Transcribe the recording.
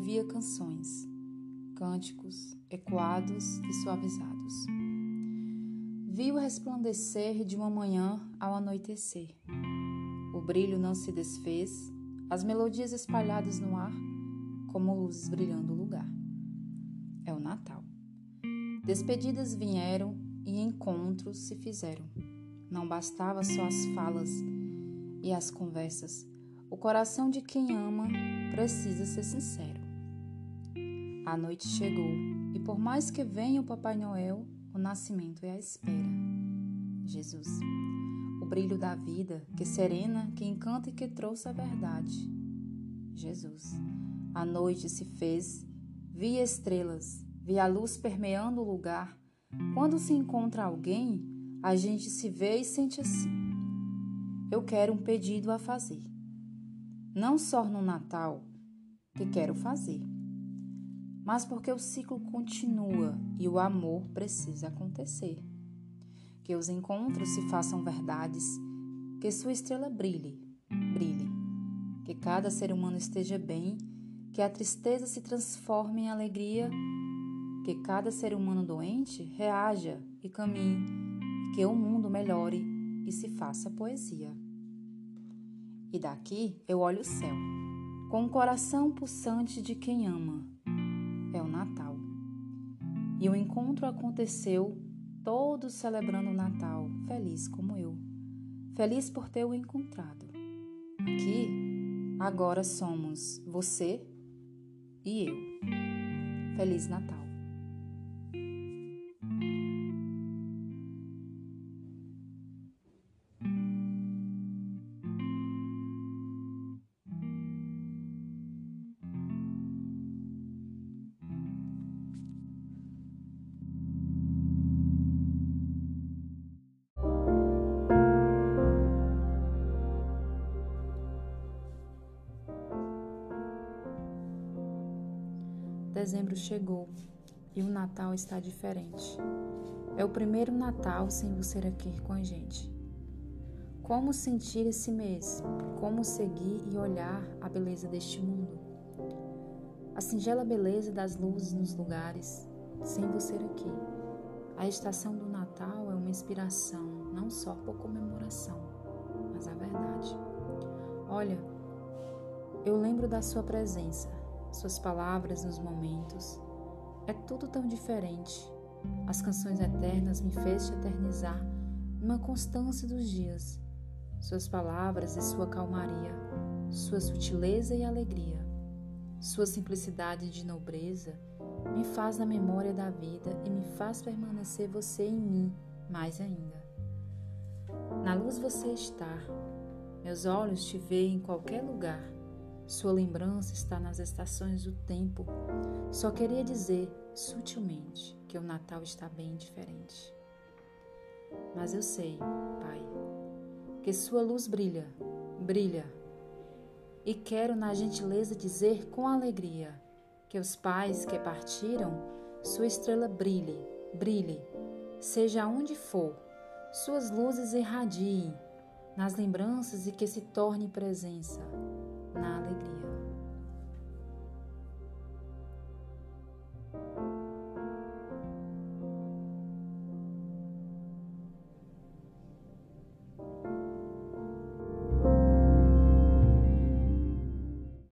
ouvia canções, cânticos ecoados e suavizados. Vi o resplandecer de uma manhã ao anoitecer. O brilho não se desfez, as melodias espalhadas no ar, como luzes brilhando o lugar. É o Natal. Despedidas vieram e encontros se fizeram. Não bastava só as falas e as conversas. O coração de quem ama precisa ser sincero. A noite chegou e, por mais que venha o Papai Noel, o nascimento é a espera. Jesus, o brilho da vida que serena, que encanta e que trouxe a verdade. Jesus, a noite se fez, vi estrelas, vi a luz permeando o lugar. Quando se encontra alguém, a gente se vê e sente assim. Eu quero um pedido a fazer. Não só no Natal, que quero fazer, mas porque o ciclo continua e o amor precisa acontecer. Que os encontros se façam verdades, que sua estrela brilhe, brilhe. Que cada ser humano esteja bem, que a tristeza se transforme em alegria, que cada ser humano doente reaja e caminhe que o mundo melhore e se faça poesia. E daqui eu olho o céu, com o coração pulsante de quem ama. É o Natal. E o encontro aconteceu, todos celebrando o Natal, feliz como eu. Feliz por ter o encontrado. Aqui, agora somos você e eu. Feliz Natal. Dezembro chegou e o Natal está diferente. É o primeiro Natal sem você aqui com a gente. Como sentir esse mês? Como seguir e olhar a beleza deste mundo? A singela beleza das luzes nos lugares, sem você aqui. A estação do Natal é uma inspiração, não só por comemoração, mas a verdade. Olha, eu lembro da sua presença, suas palavras nos momentos. É tudo tão diferente. As canções eternas me fez te eternizar numa constância dos dias. Suas palavras e sua calmaria, sua sutileza e alegria, sua simplicidade de nobreza me faz na memória da vida e me faz permanecer você em mim mais ainda. Na luz você está, meus olhos te veem em qualquer lugar sua lembrança está nas estações do tempo. Só queria dizer, sutilmente, que o Natal está bem diferente. Mas eu sei, Pai, que sua luz brilha, brilha. E quero, na gentileza, dizer com alegria que os pais que partiram, sua estrela brilhe, brilhe, seja onde for, suas luzes irradiem nas lembranças e que se torne presença